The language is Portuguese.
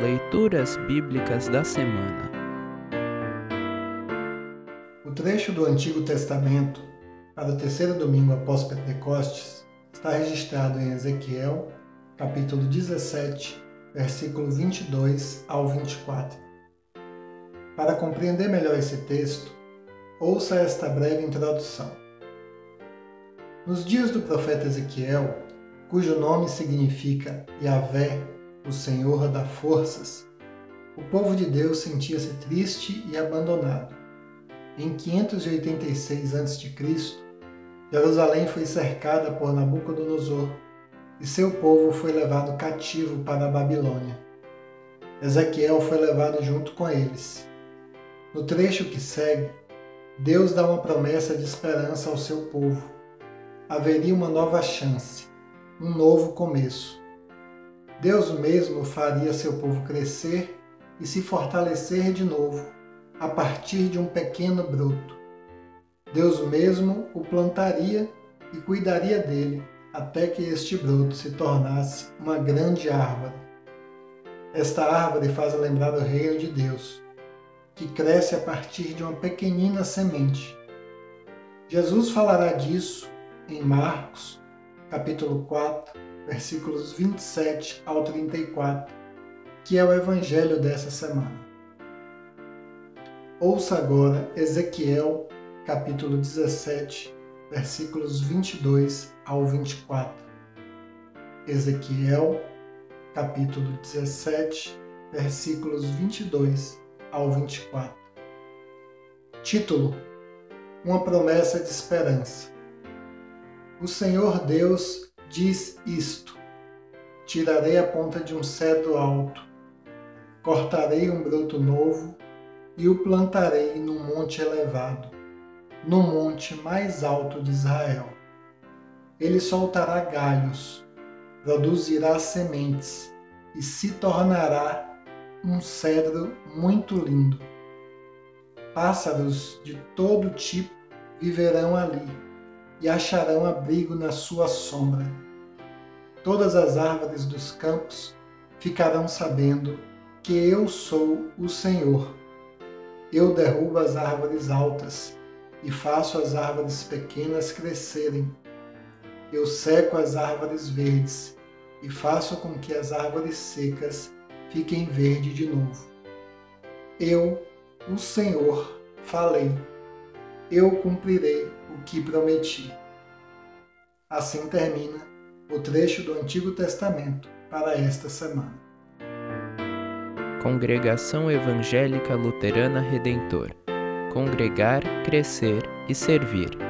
Leituras Bíblicas da Semana O trecho do Antigo Testamento para o terceiro domingo após Pentecostes está registrado em Ezequiel, capítulo 17, versículo 22 ao 24. Para compreender melhor esse texto, ouça esta breve introdução. Nos dias do profeta Ezequiel, cujo nome significa Yahvé, o Senhor dá forças, o povo de Deus sentia-se triste e abandonado. Em 586 a.C., Jerusalém foi cercada por Nabucodonosor e seu povo foi levado cativo para a Babilônia. Ezequiel foi levado junto com eles. No trecho que segue, Deus dá uma promessa de esperança ao seu povo. Haveria uma nova chance, um novo começo. Deus mesmo faria seu povo crescer e se fortalecer de novo, a partir de um pequeno broto. Deus mesmo o plantaria e cuidaria dele até que este broto se tornasse uma grande árvore. Esta árvore faz lembrar o reino de Deus, que cresce a partir de uma pequenina semente. Jesus falará disso em Marcos, capítulo 4, versículos 27 ao 34, que é o evangelho dessa semana. Ouça agora Ezequiel, capítulo 17, versículos 22 ao 24. Ezequiel, capítulo 17, versículos 22 ao 24. Título: Uma promessa de esperança. O Senhor Deus diz isto: Tirarei a ponta de um cedro alto, cortarei um broto novo e o plantarei num monte elevado, no monte mais alto de Israel. Ele soltará galhos, produzirá sementes e se tornará um cedro muito lindo. Pássaros de todo tipo viverão ali e acharão abrigo na sua sombra. Todas as árvores dos campos ficarão sabendo que eu sou o Senhor. Eu derrubo as árvores altas e faço as árvores pequenas crescerem. Eu seco as árvores verdes e faço com que as árvores secas fiquem verdes de novo. Eu, o Senhor, falei. Eu cumprirei o que prometi. Assim termina o trecho do Antigo Testamento para esta semana. Congregação Evangélica Luterana Redentor Congregar, Crescer e Servir.